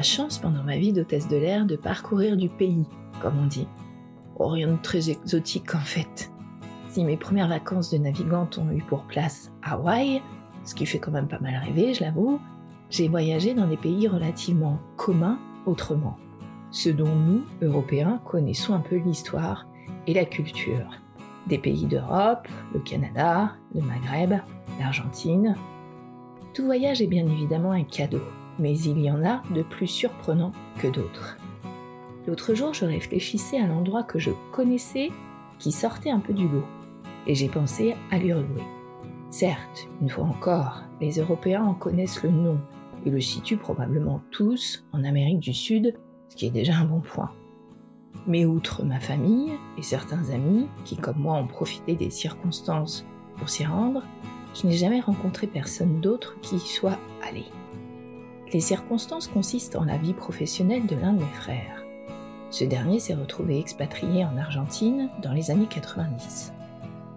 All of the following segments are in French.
la chance pendant ma vie d'hôtesse de l'air de parcourir du pays, comme on dit. Oh, rien de très exotique en fait. Si mes premières vacances de navigante ont eu pour place Hawaï, ce qui fait quand même pas mal rêver, je l'avoue, j'ai voyagé dans des pays relativement communs autrement, ceux dont nous, Européens, connaissons un peu l'histoire et la culture. Des pays d'Europe, le Canada, le Maghreb, l'Argentine. Tout voyage est bien évidemment un cadeau, mais il y en a de plus surprenants que d'autres. L'autre jour, je réfléchissais à l'endroit que je connaissais qui sortait un peu du lot, et j'ai pensé à l'Uruguay. Certes, une fois encore, les Européens en connaissent le nom et le situent probablement tous en Amérique du Sud, ce qui est déjà un bon point. Mais outre ma famille et certains amis qui, comme moi, ont profité des circonstances pour s'y rendre, je n'ai jamais rencontré personne d'autre qui y soit allé. Les circonstances consistent en la vie professionnelle de l'un de mes frères. Ce dernier s'est retrouvé expatrié en Argentine dans les années 90.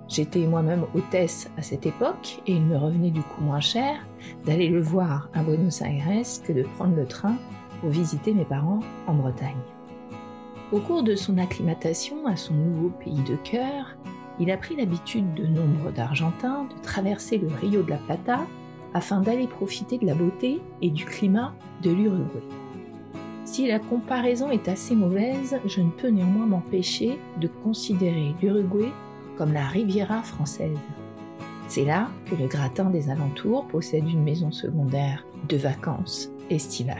J'étais moi-même hôtesse à cette époque et il me revenait du coup moins cher d'aller le voir à Buenos Aires que de prendre le train pour visiter mes parents en Bretagne. Au cours de son acclimatation à son nouveau pays de cœur, il a pris l'habitude de nombre d'Argentins de traverser le Rio de la Plata afin d'aller profiter de la beauté et du climat de l'Uruguay. Si la comparaison est assez mauvaise, je ne peux néanmoins m'empêcher de considérer l'Uruguay comme la Riviera française. C'est là que le gratin des alentours possède une maison secondaire de vacances estivales.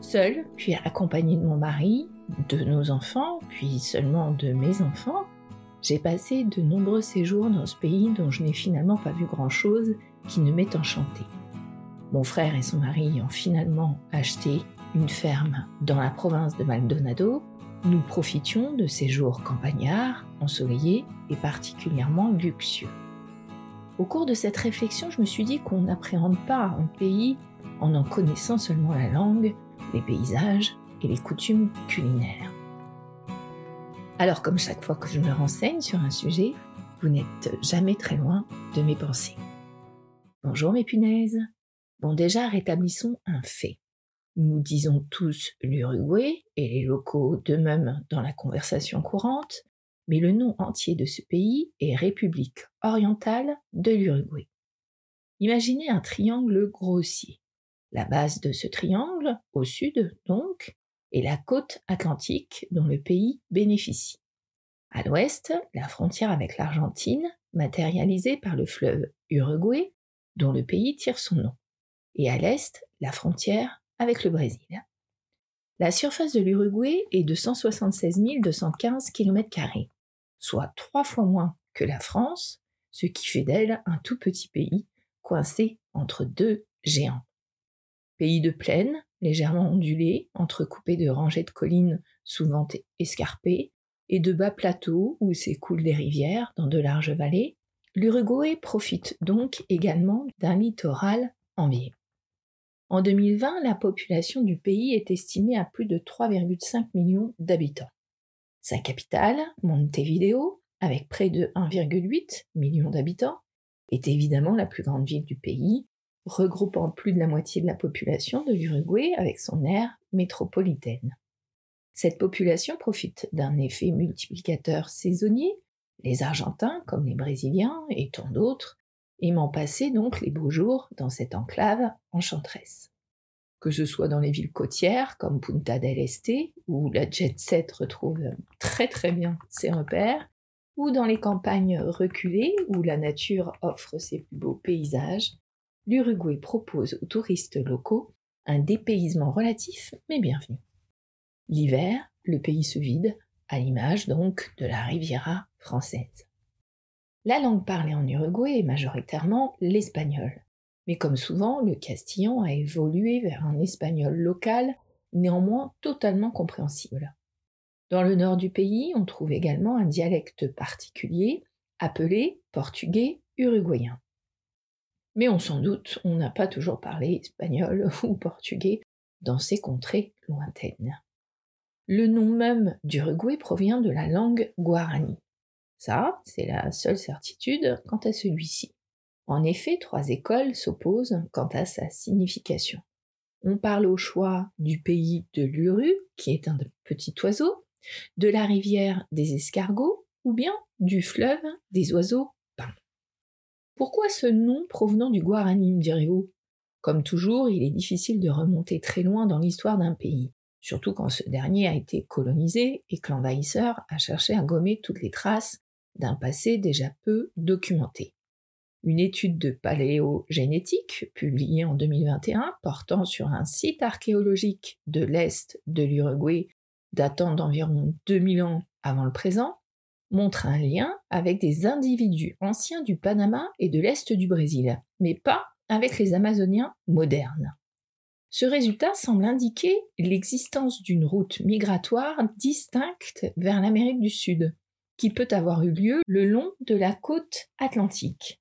Seul, puis accompagné de mon mari, de nos enfants, puis seulement de mes enfants, j'ai passé de nombreux séjours dans ce pays dont je n'ai finalement pas vu grand-chose qui ne m'est enchanté. Mon frère et son mari ont finalement acheté une ferme dans la province de Maldonado nous profitions de ces jours campagnards, ensoleillés et particulièrement luxueux. Au cours de cette réflexion, je me suis dit qu'on n'appréhende pas un pays en en connaissant seulement la langue, les paysages et les coutumes culinaires. Alors comme chaque fois que je me renseigne sur un sujet, vous n'êtes jamais très loin de mes pensées. Bonjour mes punaises. Bon déjà rétablissons un fait. Nous disons tous l'Uruguay et les locaux de même dans la conversation courante, mais le nom entier de ce pays est République orientale de l'Uruguay. Imaginez un triangle grossier. La base de ce triangle, au sud donc, est la côte atlantique dont le pays bénéficie. À l'ouest, la frontière avec l'Argentine, matérialisée par le fleuve Uruguay, dont le pays tire son nom. Et à l'est, la frontière avec le Brésil. La surface de l'Uruguay est de 176 215 km, soit trois fois moins que la France, ce qui fait d'elle un tout petit pays coincé entre deux géants. Pays de plaine, légèrement ondulé, entrecoupé de rangées de collines souvent escarpées, et de bas plateaux où s'écoulent des rivières dans de larges vallées, l'Uruguay profite donc également d'un littoral envié. En 2020, la population du pays est estimée à plus de 3,5 millions d'habitants. Sa capitale, Montevideo, avec près de 1,8 million d'habitants, est évidemment la plus grande ville du pays, regroupant plus de la moitié de la population de l'Uruguay avec son aire métropolitaine. Cette population profite d'un effet multiplicateur saisonnier, les Argentins comme les Brésiliens et tant d'autres aimant passer donc les beaux jours dans cette enclave enchanteresse. Que ce soit dans les villes côtières comme Punta del Este, où la jet set retrouve très très bien ses repères, ou dans les campagnes reculées où la nature offre ses plus beaux paysages, l'Uruguay propose aux touristes locaux un dépaysement relatif mais bienvenu. L'hiver, le pays se vide, à l'image donc de la Riviera française. La langue parlée en Uruguay est majoritairement l'espagnol. Mais comme souvent, le castillan a évolué vers un espagnol local, néanmoins totalement compréhensible. Dans le nord du pays, on trouve également un dialecte particulier, appelé portugais uruguayen. Mais on s'en doute, on n'a pas toujours parlé espagnol ou portugais dans ces contrées lointaines. Le nom même d'Uruguay provient de la langue guarani. Ça, c'est la seule certitude quant à celui-ci. En effet, trois écoles s'opposent quant à sa signification. on parle au choix du pays de l'Uru, qui est un petit oiseau, de la rivière des escargots, ou bien du fleuve des oiseaux. Pourquoi ce nom provenant du Guarani, me Comme toujours, il est difficile de remonter très loin dans l'histoire d'un pays, surtout quand ce dernier a été colonisé et que l'envahisseur a cherché à gommer toutes les traces d'un passé déjà peu documenté. Une étude de paléogénétique, publiée en 2021, portant sur un site archéologique de l'Est de l'Uruguay datant d'environ 2000 ans avant le présent, montre un lien avec des individus anciens du Panama et de l'Est du Brésil, mais pas avec les Amazoniens modernes. Ce résultat semble indiquer l'existence d'une route migratoire distincte vers l'Amérique du Sud, qui peut avoir eu lieu le long de la côte atlantique.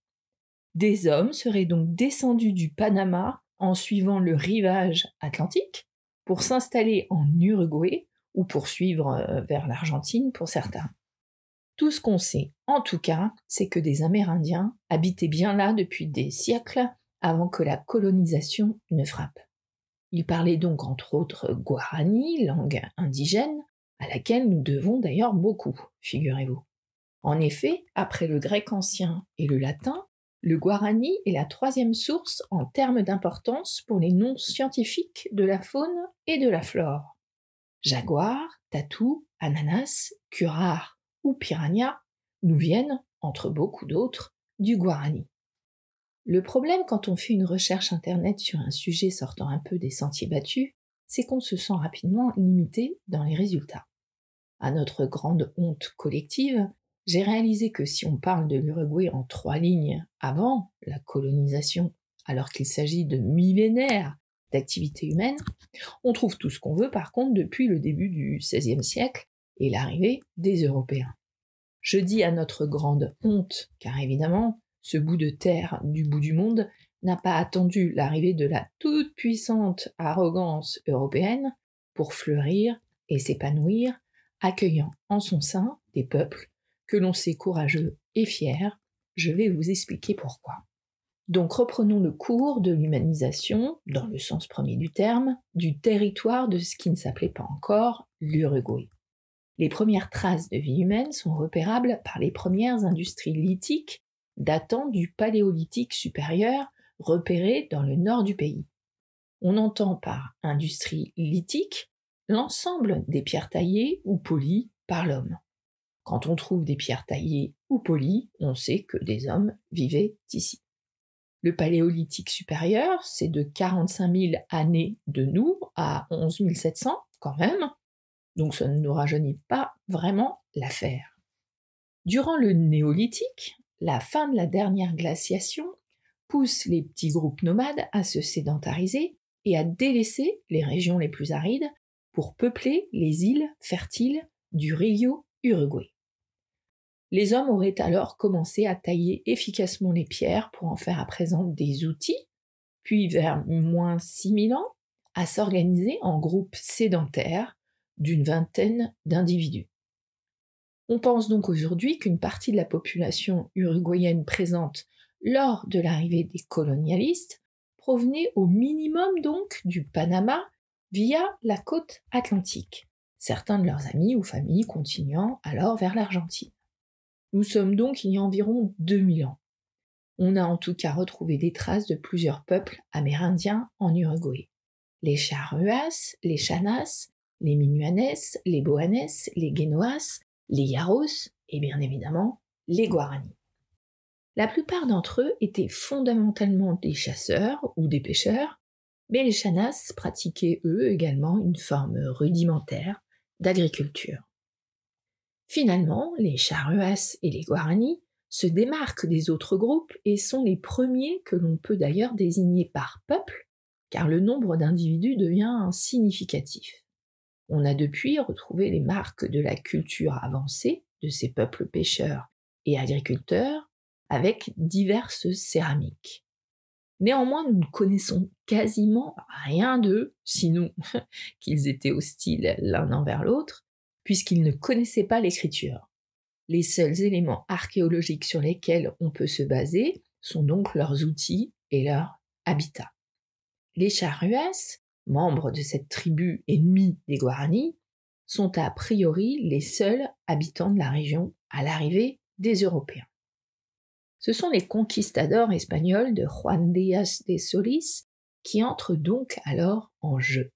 Des hommes seraient donc descendus du Panama en suivant le rivage atlantique pour s'installer en Uruguay ou poursuivre euh, vers l'Argentine pour certains. Tout ce qu'on sait, en tout cas, c'est que des Amérindiens habitaient bien là depuis des siècles avant que la colonisation ne frappe. Ils parlaient donc entre autres guarani, langue indigène, à laquelle nous devons d'ailleurs beaucoup, figurez-vous. En effet, après le grec ancien et le latin, le guarani est la troisième source en termes d'importance pour les noms scientifiques de la faune et de la flore. Jaguar, tatou, ananas, curare ou piranha nous viennent, entre beaucoup d'autres, du guarani. Le problème quand on fait une recherche internet sur un sujet sortant un peu des sentiers battus, c'est qu'on se sent rapidement limité dans les résultats. À notre grande honte collective, j'ai réalisé que si on parle de l'Uruguay en trois lignes avant la colonisation, alors qu'il s'agit de millénaires d'activité humaine, on trouve tout ce qu'on veut par contre depuis le début du XVIe siècle et l'arrivée des Européens. Je dis à notre grande honte, car évidemment, ce bout de terre du bout du monde n'a pas attendu l'arrivée de la toute puissante arrogance européenne pour fleurir et s'épanouir, accueillant en son sein des peuples que l'on sait courageux et fiers, je vais vous expliquer pourquoi. Donc reprenons le cours de l'humanisation, dans le sens premier du terme, du territoire de ce qui ne s'appelait pas encore l'Uruguay. Les premières traces de vie humaine sont repérables par les premières industries lithiques datant du paléolithique supérieur repérées dans le nord du pays. On entend par industrie lithique l'ensemble des pierres taillées ou polies par l'homme. Quand on trouve des pierres taillées ou polies, on sait que des hommes vivaient ici. Le paléolithique supérieur, c'est de 45 000 années de nous à 11 700 quand même, donc ça ne nous rajeunit pas vraiment l'affaire. Durant le néolithique, la fin de la dernière glaciation pousse les petits groupes nomades à se sédentariser et à délaisser les régions les plus arides pour peupler les îles fertiles du Rio Uruguay. Les hommes auraient alors commencé à tailler efficacement les pierres pour en faire à présent des outils, puis vers moins 6000 ans, à s'organiser en groupes sédentaires d'une vingtaine d'individus. On pense donc aujourd'hui qu'une partie de la population uruguayenne présente lors de l'arrivée des colonialistes provenait au minimum donc du Panama via la côte atlantique, certains de leurs amis ou familles continuant alors vers l'Argentine. Nous sommes donc il y a environ 2000 ans. On a en tout cas retrouvé des traces de plusieurs peuples amérindiens en Uruguay. Les Charruas, les Chanas, les Minuanes, les Boanes, les Guénoas, les Yaros et bien évidemment les Guarani. La plupart d'entre eux étaient fondamentalement des chasseurs ou des pêcheurs, mais les Chanas pratiquaient eux également une forme rudimentaire d'agriculture. Finalement, les Charruas et les Guarani se démarquent des autres groupes et sont les premiers que l'on peut d'ailleurs désigner par peuple, car le nombre d'individus devient significatif. On a depuis retrouvé les marques de la culture avancée de ces peuples pêcheurs et agriculteurs avec diverses céramiques. Néanmoins, nous ne connaissons quasiment rien d'eux, sinon qu'ils étaient hostiles l'un envers l'autre, puisqu'ils ne connaissaient pas l'écriture. Les seuls éléments archéologiques sur lesquels on peut se baser sont donc leurs outils et leur habitat. Les Charruas membres de cette tribu ennemie des Guaranis, sont a priori les seuls habitants de la région à l'arrivée des Européens. Ce sont les conquistadors espagnols de Juan Díaz de Solís qui entrent donc alors en jeu.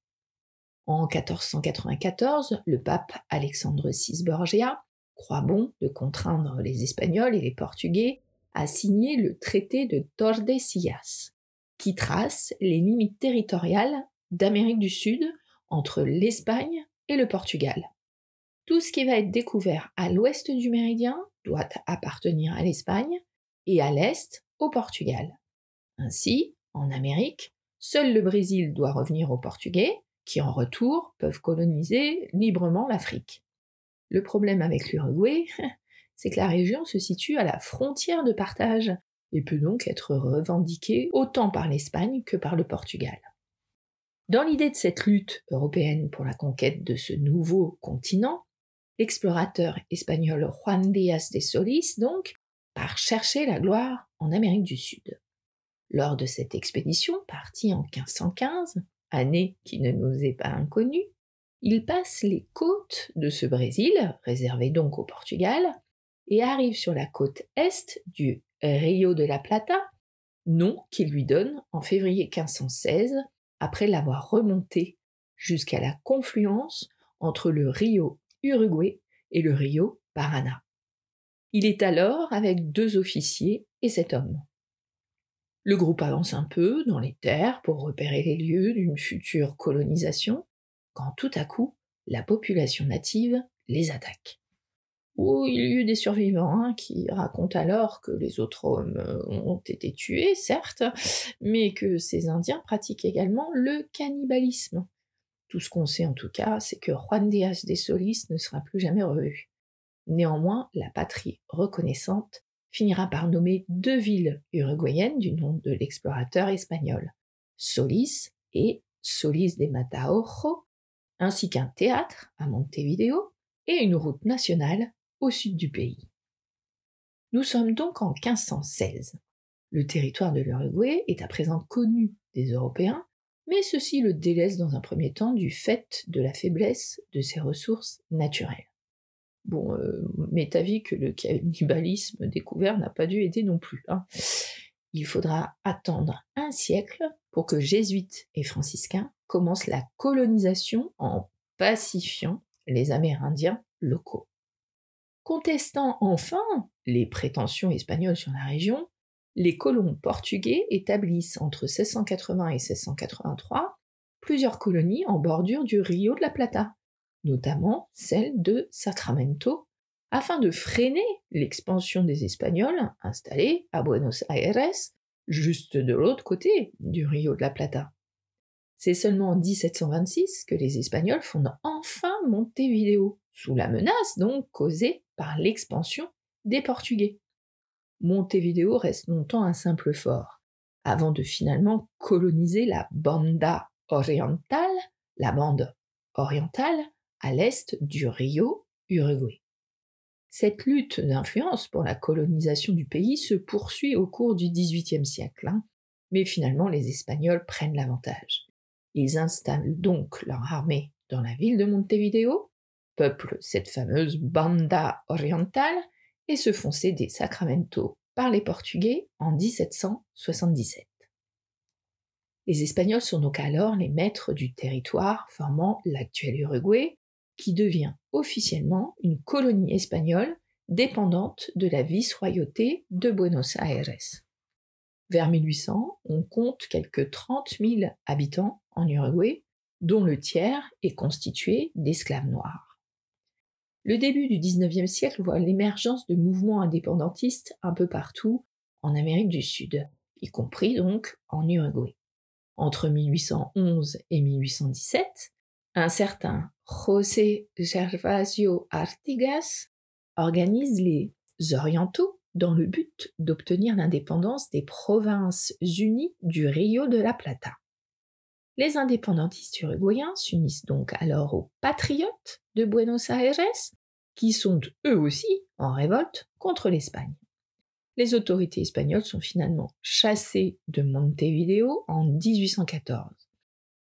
En 1494, le pape Alexandre VI Borgia croit bon de contraindre les Espagnols et les Portugais à signer le traité de Tordesillas, qui trace les limites territoriales d'Amérique du Sud entre l'Espagne et le Portugal. Tout ce qui va être découvert à l'ouest du méridien doit appartenir à l'Espagne et à l'est au Portugal. Ainsi, en Amérique, seul le Brésil doit revenir aux Portugais, qui en retour peuvent coloniser librement l'Afrique. Le problème avec l'Uruguay, c'est que la région se situe à la frontière de partage et peut donc être revendiquée autant par l'Espagne que par le Portugal. Dans l'idée de cette lutte européenne pour la conquête de ce nouveau continent, l'explorateur espagnol Juan Díaz de Solís, donc, part chercher la gloire en Amérique du Sud. Lors de cette expédition, partie en 1515, année qui ne nous est pas inconnue, il passe les côtes de ce Brésil, réservé donc au Portugal, et arrive sur la côte est du Rio de la Plata, nom qu'il lui donne en février 1516, après l'avoir remonté jusqu'à la confluence entre le Rio Uruguay et le Rio Paraná. Il est alors avec deux officiers et sept hommes. Le groupe avance un peu dans les terres pour repérer les lieux d'une future colonisation, quand tout à coup, la population native les attaque. Oh, il y a eu des survivants hein, qui racontent alors que les autres hommes euh, ont été tués, certes, mais que ces Indiens pratiquent également le cannibalisme. Tout ce qu'on sait en tout cas, c'est que Juan Díaz de Solís ne sera plus jamais revu. Néanmoins, la patrie reconnaissante finira par nommer deux villes uruguayennes du nom de l'explorateur espagnol, Solís et Solís de Mataojo, ainsi qu'un théâtre à Montevideo et une route nationale au sud du pays. Nous sommes donc en 1516. Le territoire de l'Uruguay est à présent connu des Européens, mais ceci le délaisse dans un premier temps du fait de la faiblesse de ses ressources naturelles. Bon, euh, m'est avis que le cannibalisme découvert n'a pas dû aider non plus. Hein. Il faudra attendre un siècle pour que jésuites et franciscains commencent la colonisation en pacifiant les Amérindiens locaux. Contestant enfin les prétentions espagnoles sur la région, les colons portugais établissent entre 1680 et 1683 plusieurs colonies en bordure du Rio de la Plata, notamment celle de Sacramento, afin de freiner l'expansion des Espagnols installés à Buenos Aires, juste de l'autre côté du Rio de la Plata. C'est seulement en 1726 que les Espagnols fondent enfin Montevideo, sous la menace donc causée par l'expansion des Portugais. Montevideo reste longtemps un simple fort, avant de finalement coloniser la Banda Orientale, la bande orientale, à l'est du Rio Uruguay. Cette lutte d'influence pour la colonisation du pays se poursuit au cours du XVIIIe siècle, hein, mais finalement les Espagnols prennent l'avantage. Ils installent donc leur armée dans la ville de Montevideo, peuplent cette fameuse Banda orientale et se font céder Sacramento par les Portugais en 1777. Les Espagnols sont donc alors les maîtres du territoire formant l'actuel Uruguay, qui devient officiellement une colonie espagnole dépendante de la vice-royauté de Buenos Aires. Vers 1800, on compte quelques 30 000 habitants en Uruguay, dont le tiers est constitué d'esclaves noirs. Le début du XIXe siècle voit l'émergence de mouvements indépendantistes un peu partout en Amérique du Sud, y compris donc en Uruguay. Entre 1811 et 1817, un certain José Gervasio Artigas organise les Orientaux dans le but d'obtenir l'indépendance des provinces unies du Rio de la Plata. Les indépendantistes uruguayens s'unissent donc alors aux patriotes de Buenos Aires, qui sont eux aussi en révolte contre l'Espagne. Les autorités espagnoles sont finalement chassées de Montevideo en 1814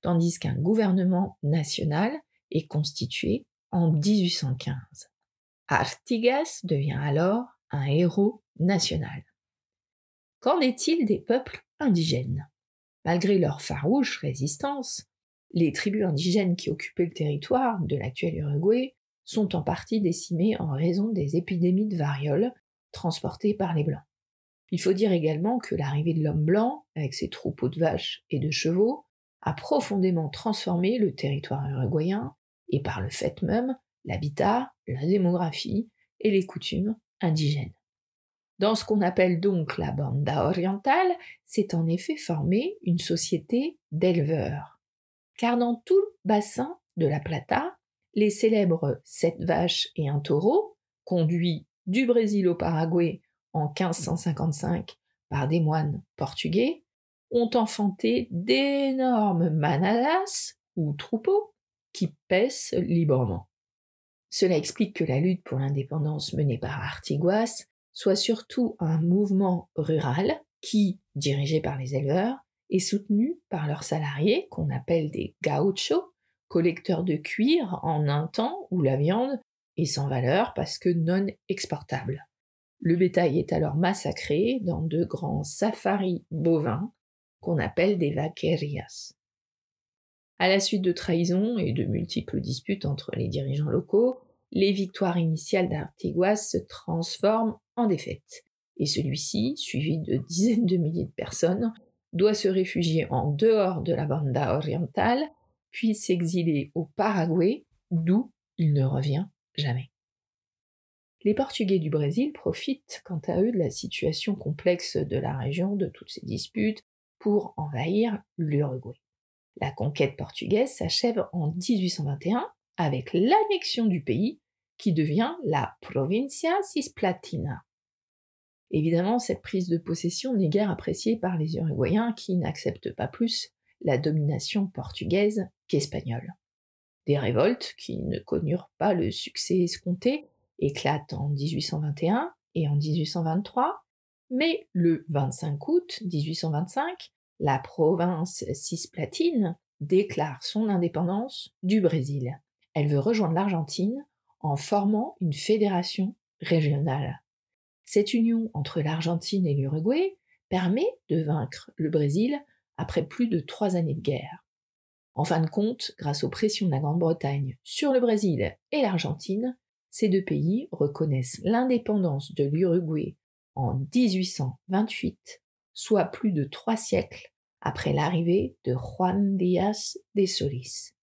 tandis qu'un gouvernement national est constitué en 1815. Artigas devient alors un héros national. Qu'en est-il des peuples indigènes? Malgré leur farouche résistance, les tribus indigènes qui occupaient le territoire de l'actuel Uruguay sont en partie décimées en raison des épidémies de variole transportées par les Blancs. Il faut dire également que l'arrivée de l'homme blanc, avec ses troupeaux de vaches et de chevaux, a profondément transformé le territoire uruguayen et par le fait même l'habitat, la démographie et les coutumes indigènes. Dans ce qu'on appelle donc la banda orientale, s'est en effet formée une société d'éleveurs. Car dans tout le bassin de la Plata, les célèbres sept vaches et un taureau, conduits du Brésil au Paraguay en 1555 par des moines portugais, ont enfanté d'énormes manadas ou troupeaux qui paissent librement. Cela explique que la lutte pour l'indépendance menée par Artiguas soit surtout un mouvement rural qui, dirigé par les éleveurs, est soutenu par leurs salariés qu'on appelle des gauchos, collecteurs de cuir en un temps où la viande est sans valeur parce que non exportable. Le bétail est alors massacré dans de grands safaris bovins qu'on appelle des vaquerias. À la suite de trahisons et de multiples disputes entre les dirigeants locaux, les victoires initiales d'Artiguas se transforment en défaites, et celui-ci, suivi de dizaines de milliers de personnes, doit se réfugier en dehors de la banda orientale, puis s'exiler au Paraguay, d'où il ne revient jamais. Les Portugais du Brésil profitent quant à eux de la situation complexe de la région, de toutes ces disputes, pour envahir l'Uruguay. La conquête portugaise s'achève en 1821 avec l'annexion du pays qui devient la Provincia Cisplatina. Évidemment, cette prise de possession n'est guère appréciée par les Uruguayens qui n'acceptent pas plus la domination portugaise qu'espagnole. Des révoltes, qui ne connurent pas le succès escompté, éclatent en 1821 et en 1823, mais le 25 août 1825, la province cisplatine déclare son indépendance du Brésil. Elle veut rejoindre l'Argentine en formant une fédération régionale. Cette union entre l'Argentine et l'Uruguay permet de vaincre le Brésil après plus de trois années de guerre. En fin de compte, grâce aux pressions de la Grande-Bretagne sur le Brésil et l'Argentine, ces deux pays reconnaissent l'indépendance de l'Uruguay en 1828, soit plus de trois siècles après l'arrivée de Juan Díaz de Solís.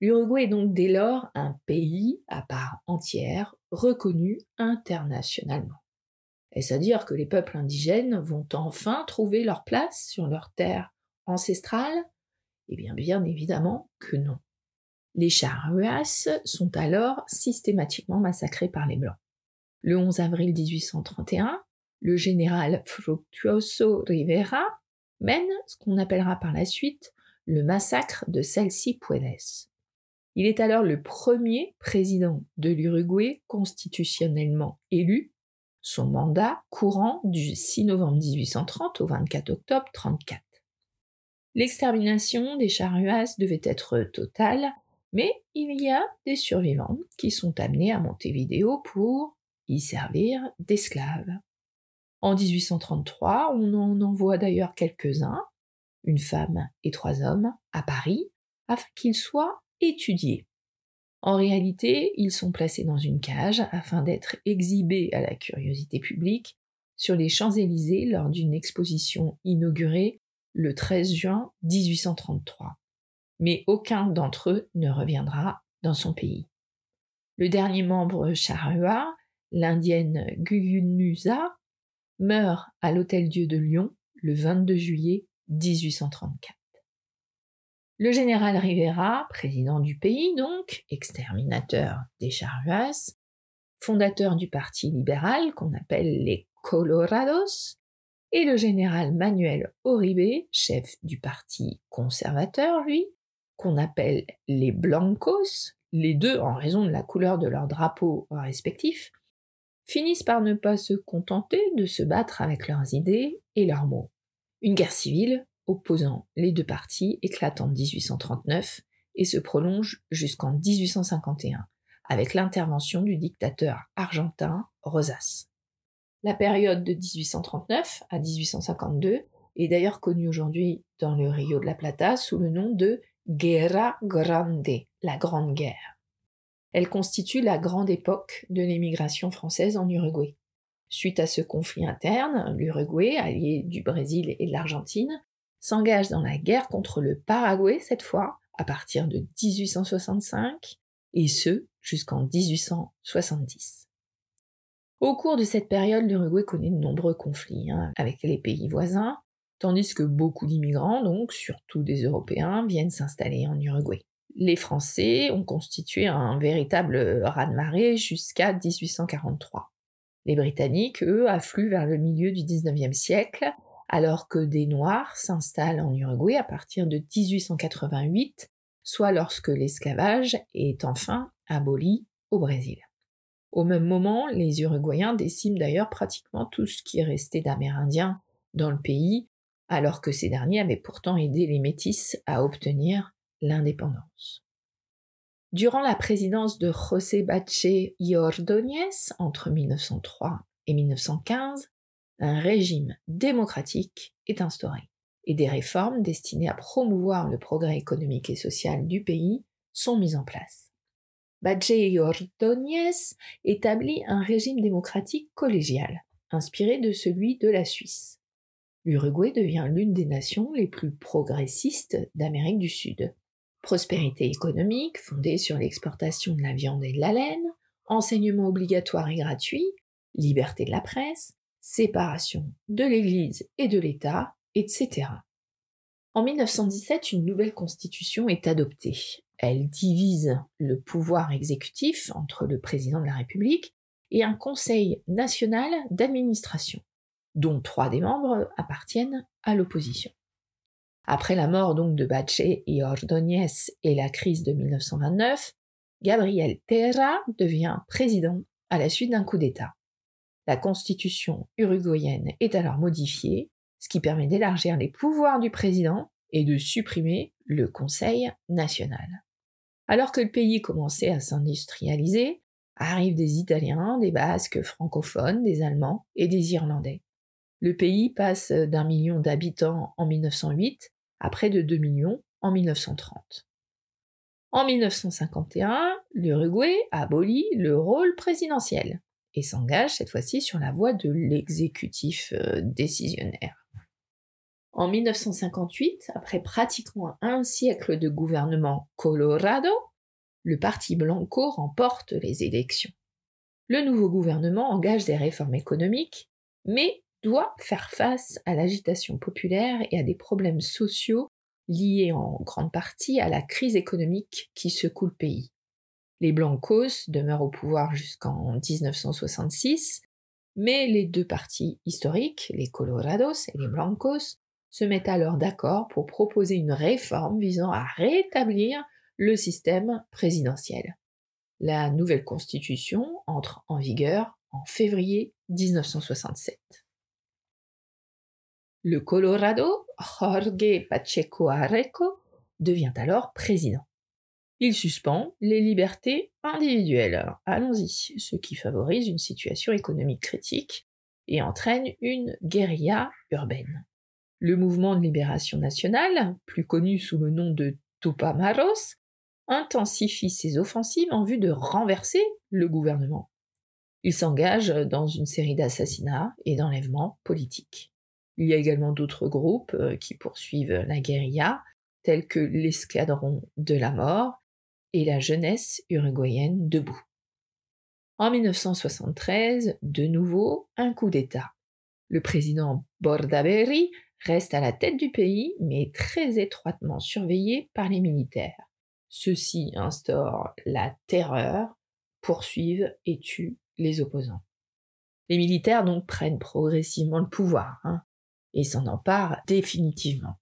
L'Uruguay est donc dès lors un pays à part entière, reconnu internationalement. Est-ce à dire que les peuples indigènes vont enfin trouver leur place sur leur terre ancestrale? Eh bien, bien évidemment que non. Les charruas sont alors systématiquement massacrés par les Blancs. Le 11 avril 1831, le général Fructuoso Rivera mène ce qu'on appellera par la suite le massacre de Celsi Puedes. Il est alors le premier président de l'Uruguay constitutionnellement élu, son mandat courant du 6 novembre 1830 au 24 octobre 34. L'extermination des Charruas devait être totale, mais il y a des survivants qui sont amenés à Montevideo pour y servir d'esclaves. En 1833, on en envoie d'ailleurs quelques-uns, une femme et trois hommes, à Paris, afin qu'ils soient étudiés. En réalité, ils sont placés dans une cage afin d'être exhibés à la curiosité publique sur les Champs-Élysées lors d'une exposition inaugurée le 13 juin 1833. Mais aucun d'entre eux ne reviendra dans son pays. Le dernier membre Charrua, l'indienne Guyunusa, meurt à l'Hôtel-Dieu de Lyon le 22 juillet 1834. Le général Rivera, président du pays donc, exterminateur des Charruas, fondateur du parti libéral qu'on appelle les Colorados, et le général Manuel Oribe, chef du parti conservateur, lui, qu'on appelle les Blancos, les deux en raison de la couleur de leurs drapeaux respectifs, finissent par ne pas se contenter de se battre avec leurs idées et leurs mots. Une guerre civile opposant les deux parties éclate en 1839 et se prolonge jusqu'en 1851, avec l'intervention du dictateur argentin Rosas. La période de 1839 à 1852 est d'ailleurs connue aujourd'hui dans le Rio de la Plata sous le nom de Guerra Grande, la Grande Guerre. Elle constitue la grande époque de l'émigration française en Uruguay. Suite à ce conflit interne, l'Uruguay, allié du Brésil et de l'Argentine, s'engage dans la guerre contre le Paraguay cette fois, à partir de 1865, et ce jusqu'en 1870. Au cours de cette période, l'Uruguay connaît de nombreux conflits hein, avec les pays voisins, tandis que beaucoup d'immigrants, donc surtout des Européens, viennent s'installer en Uruguay. Les Français ont constitué un véritable raz-de-marée jusqu'à 1843. Les Britanniques, eux, affluent vers le milieu du XIXe siècle, alors que des Noirs s'installent en Uruguay à partir de 1888, soit lorsque l'esclavage est enfin aboli au Brésil. Au même moment, les Uruguayens déciment d'ailleurs pratiquement tout ce qui est resté d'Amérindiens dans le pays, alors que ces derniers avaient pourtant aidé les Métis à obtenir l'indépendance. Durant la présidence de José Bache y Ordóñez entre 1903 et 1915, un régime démocratique est instauré et des réformes destinées à promouvoir le progrès économique et social du pays sont mises en place. Bache y Ordóñez établit un régime démocratique collégial, inspiré de celui de la Suisse. L'Uruguay devient l'une des nations les plus progressistes d'Amérique du Sud. Prospérité économique fondée sur l'exportation de la viande et de la laine, enseignement obligatoire et gratuit, liberté de la presse, séparation de l'Église et de l'État, etc. En 1917, une nouvelle constitution est adoptée. Elle divise le pouvoir exécutif entre le président de la République et un conseil national d'administration, dont trois des membres appartiennent à l'opposition. Après la mort donc de Bache et Ordóñez et la crise de 1929, Gabriel Terra devient président à la suite d'un coup d'État. La constitution uruguayenne est alors modifiée, ce qui permet d'élargir les pouvoirs du président et de supprimer le Conseil national. Alors que le pays commençait à s'industrialiser, arrivent des Italiens, des Basques francophones, des Allemands et des Irlandais. Le pays passe d'un million d'habitants en 1908 à près de 2 millions en 1930. En 1951, l'Uruguay abolit le rôle présidentiel et s'engage cette fois-ci sur la voie de l'exécutif euh, décisionnaire. En 1958, après pratiquement un siècle de gouvernement Colorado, le parti Blanco remporte les élections. Le nouveau gouvernement engage des réformes économiques, mais doit faire face à l'agitation populaire et à des problèmes sociaux liés en grande partie à la crise économique qui secoue le pays. Les Blancos demeurent au pouvoir jusqu'en 1966, mais les deux partis historiques, les Colorados et les Blancos, se mettent alors d'accord pour proposer une réforme visant à rétablir le système présidentiel. La nouvelle constitution entre en vigueur en février 1967. Le Colorado, Jorge Pacheco Areco, devient alors président. Il suspend les libertés individuelles. Allons-y, ce qui favorise une situation économique critique et entraîne une guérilla urbaine. Le mouvement de libération nationale, plus connu sous le nom de Tupamaros, intensifie ses offensives en vue de renverser le gouvernement. Il s'engage dans une série d'assassinats et d'enlèvements politiques. Il y a également d'autres groupes euh, qui poursuivent la guérilla, tels que l'escadron de la mort et la jeunesse uruguayenne debout. En 1973, de nouveau, un coup d'État. Le président Bordaberry reste à la tête du pays, mais très étroitement surveillé par les militaires. Ceux-ci instaurent la terreur, poursuivent et tuent les opposants. Les militaires donc prennent progressivement le pouvoir. Hein et s'en empare définitivement.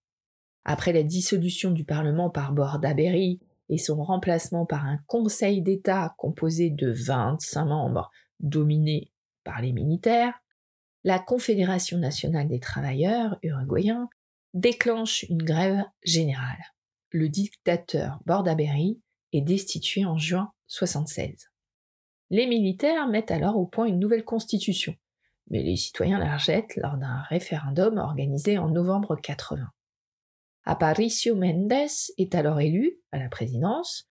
Après la dissolution du Parlement par Bordaberry et son remplacement par un Conseil d'État composé de 25 membres dominés par les militaires, la Confédération nationale des travailleurs uruguayens déclenche une grève générale. Le dictateur Bordaberry est destitué en juin 76. Les militaires mettent alors au point une nouvelle constitution, mais les citoyens la rejettent lors d'un référendum organisé en novembre 80. Aparicio Mendes est alors élu à la présidence.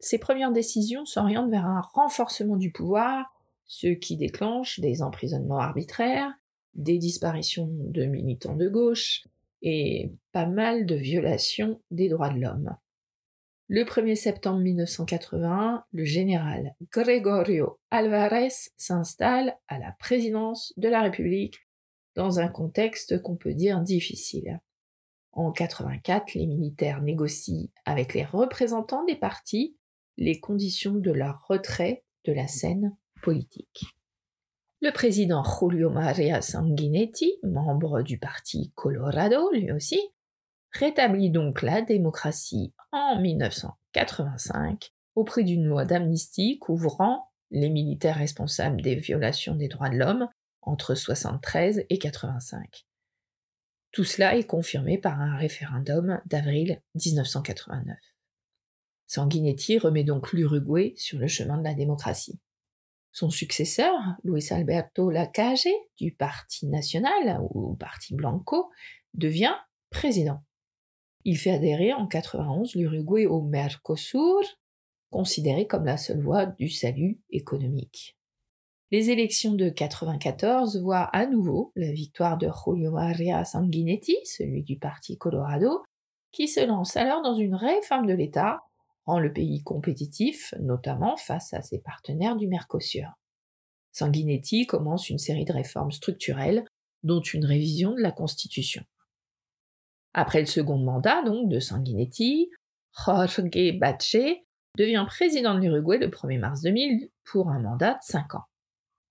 Ses premières décisions s'orientent vers un renforcement du pouvoir, ce qui déclenche des emprisonnements arbitraires, des disparitions de militants de gauche et pas mal de violations des droits de l'homme. Le 1er septembre 1981, le général Gregorio Alvarez s'installe à la présidence de la République dans un contexte qu'on peut dire difficile. En 84, les militaires négocient avec les représentants des partis les conditions de leur retrait de la scène politique. Le président Julio Maria Sanguinetti, membre du parti Colorado lui aussi, rétablit donc la démocratie en 1985 au prix d'une loi d'amnistie couvrant les militaires responsables des violations des droits de l'homme entre 73 et 85. Tout cela est confirmé par un référendum d'avril 1989. Sanguinetti remet donc l'Uruguay sur le chemin de la démocratie. Son successeur, Luis Alberto Lacage, du Parti national ou Parti Blanco, devient président. Il fait adhérer en 91 l'Uruguay au Mercosur, considéré comme la seule voie du salut économique. Les élections de 94 voient à nouveau la victoire de Julio Maria Sanguinetti, celui du Parti Colorado, qui se lance alors dans une réforme de l'État rend le pays compétitif, notamment face à ses partenaires du Mercosur. Sanguinetti commence une série de réformes structurelles, dont une révision de la Constitution. Après le second mandat de Sanguinetti, Jorge Bache devient président de l'Uruguay le 1er mars 2000 pour un mandat de 5 ans.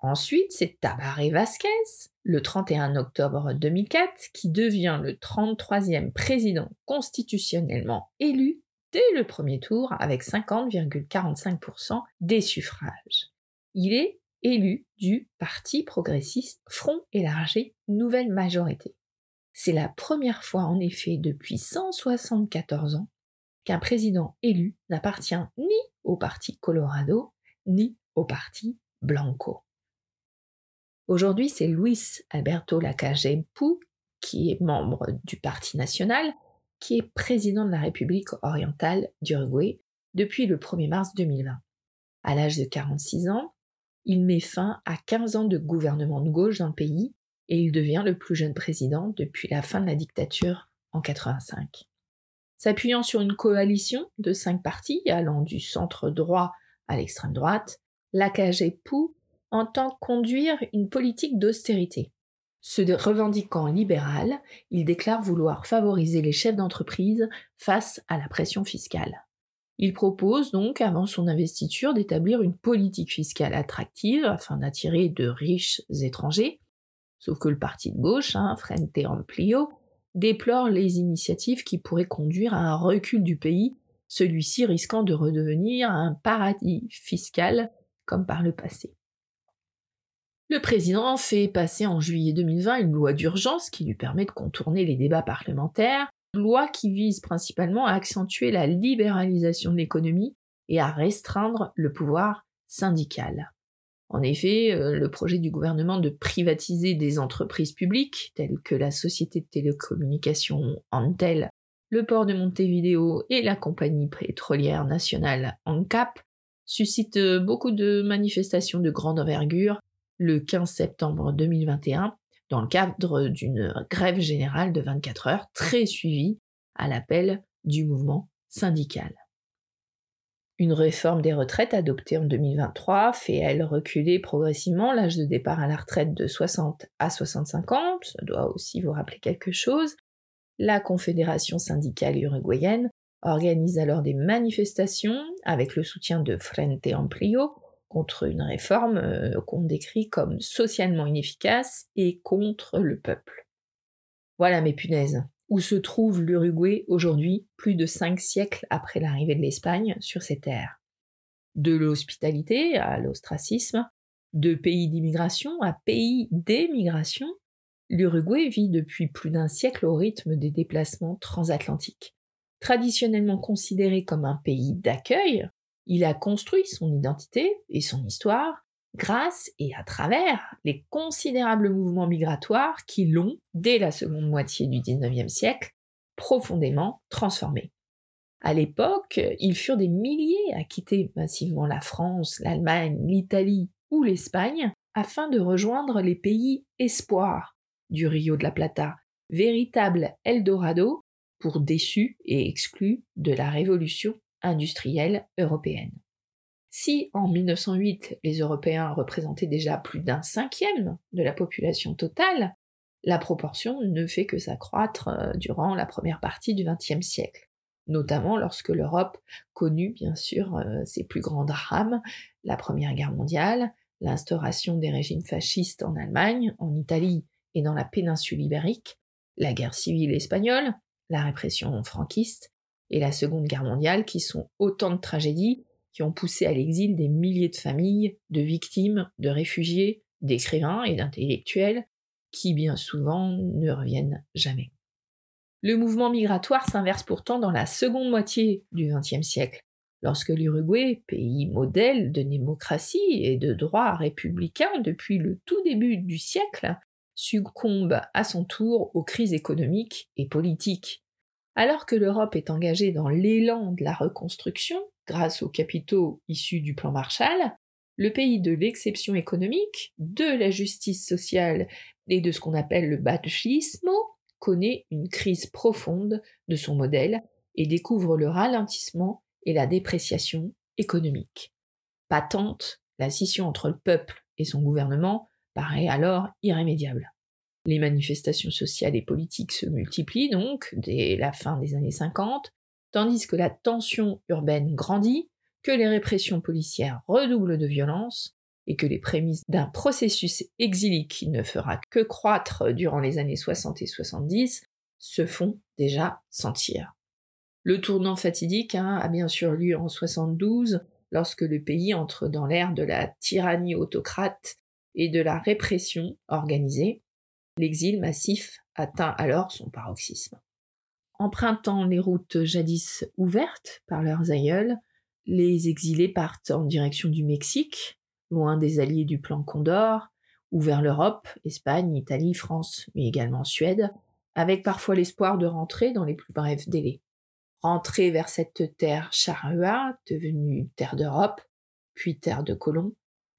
Ensuite, c'est Tabaré Vasquez, le 31 octobre 2004, qui devient le 33e président constitutionnellement élu dès le premier tour avec 50,45% des suffrages. Il est élu du Parti progressiste Front élargi Nouvelle Majorité. C'est la première fois en effet depuis 174 ans qu'un président élu n'appartient ni au Parti Colorado ni au Parti Blanco. Aujourd'hui, c'est Luis Alberto Lacalle Pou, qui est membre du Parti national, qui est président de la République orientale d'Uruguay depuis le 1er mars 2020. À l'âge de 46 ans, il met fin à 15 ans de gouvernement de gauche dans le pays et il devient le plus jeune président depuis la fin de la dictature en 85. S'appuyant sur une coalition de cinq partis allant du centre droit à l'extrême droite, l'AKG Pou entend conduire une politique d'austérité se revendiquant libéral, il déclare vouloir favoriser les chefs d'entreprise face à la pression fiscale. Il propose donc, avant son investiture, d'établir une politique fiscale attractive afin d'attirer de riches étrangers. Sauf que le parti de gauche, hein, Frente Amplio, déplore les initiatives qui pourraient conduire à un recul du pays, celui-ci risquant de redevenir un paradis fiscal comme par le passé. Le président fait passer en juillet 2020 une loi d'urgence qui lui permet de contourner les débats parlementaires, loi qui vise principalement à accentuer la libéralisation de l'économie et à restreindre le pouvoir syndical. En effet, euh, le projet du gouvernement de privatiser des entreprises publiques, telles que la société de télécommunications Antel, le port de Montevideo et la compagnie pétrolière nationale ANCAP, suscite beaucoup de manifestations de grande envergure le 15 septembre 2021 dans le cadre d'une grève générale de 24 heures très suivie à l'appel du mouvement syndical. Une réforme des retraites adoptée en 2023 fait, elle, reculer progressivement l'âge de départ à la retraite de 60 à 65 ans, ça doit aussi vous rappeler quelque chose. La Confédération syndicale uruguayenne organise alors des manifestations avec le soutien de Frente Amplio contre une réforme euh, qu'on décrit comme socialement inefficace et contre le peuple. Voilà mes punaises. Où se trouve l'Uruguay aujourd'hui, plus de cinq siècles après l'arrivée de l'Espagne sur ces terres? De l'hospitalité à l'ostracisme, de pays d'immigration à pays d'émigration, L'Uruguay vit depuis plus d'un siècle au rythme des déplacements transatlantiques. Traditionnellement considéré comme un pays d'accueil, il a construit son identité et son histoire grâce et à travers les considérables mouvements migratoires qui l'ont, dès la seconde moitié du XIXe siècle, profondément transformé. À l'époque, ils furent des milliers à quitter massivement la France, l'Allemagne, l'Italie ou l'Espagne afin de rejoindre les pays espoirs du Rio de la Plata, véritable Eldorado pour déçus et exclus de la révolution industrielle européenne. Si en 1908 les Européens représentaient déjà plus d'un cinquième de la population totale, la proportion ne fait que s'accroître euh, durant la première partie du XXe siècle, notamment lorsque l'Europe connut bien sûr euh, ses plus grands drames, la Première Guerre mondiale, l'instauration des régimes fascistes en Allemagne, en Italie et dans la péninsule ibérique, la guerre civile espagnole, la répression franquiste et la Seconde Guerre mondiale qui sont autant de tragédies qui ont poussé à l'exil des milliers de familles, de victimes, de réfugiés, d'écrivains et d'intellectuels, qui bien souvent ne reviennent jamais. Le mouvement migratoire s'inverse pourtant dans la seconde moitié du XXe siècle, lorsque l'Uruguay, pays modèle de démocratie et de droit républicain depuis le tout début du siècle, succombe à son tour aux crises économiques et politiques. Alors que l'Europe est engagée dans l'élan de la reconstruction, grâce aux capitaux issus du plan Marshall, le pays de l'exception économique, de la justice sociale et de ce qu'on appelle le badgismo connaît une crise profonde de son modèle et découvre le ralentissement et la dépréciation économique. Patente, la scission entre le peuple et son gouvernement paraît alors irrémédiable. Les manifestations sociales et politiques se multiplient donc dès la fin des années 50, tandis que la tension urbaine grandit, que les répressions policières redoublent de violence, et que les prémices d'un processus exilique qui ne fera que croître durant les années 60 et 70 se font déjà sentir. Le tournant fatidique hein, a bien sûr lieu en 72, lorsque le pays entre dans l'ère de la tyrannie autocrate et de la répression organisée. L'exil massif atteint alors son paroxysme. Empruntant les routes jadis ouvertes par leurs aïeuls, les exilés partent en direction du Mexique, loin des alliés du plan Condor, ou vers l'Europe, Espagne, Italie, France, mais également Suède, avec parfois l'espoir de rentrer dans les plus brefs délais. Rentrer vers cette terre charrua, devenue terre d'Europe, puis terre de colons,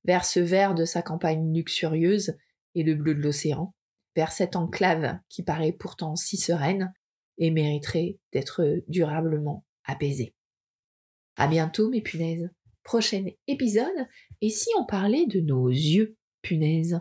vers ce vert de sa campagne luxurieuse et le bleu de l'océan, vers cette enclave qui paraît pourtant si sereine et mériterait d'être durablement apaisée. À bientôt, mes punaises. Prochain épisode, et si on parlait de nos yeux, punaises?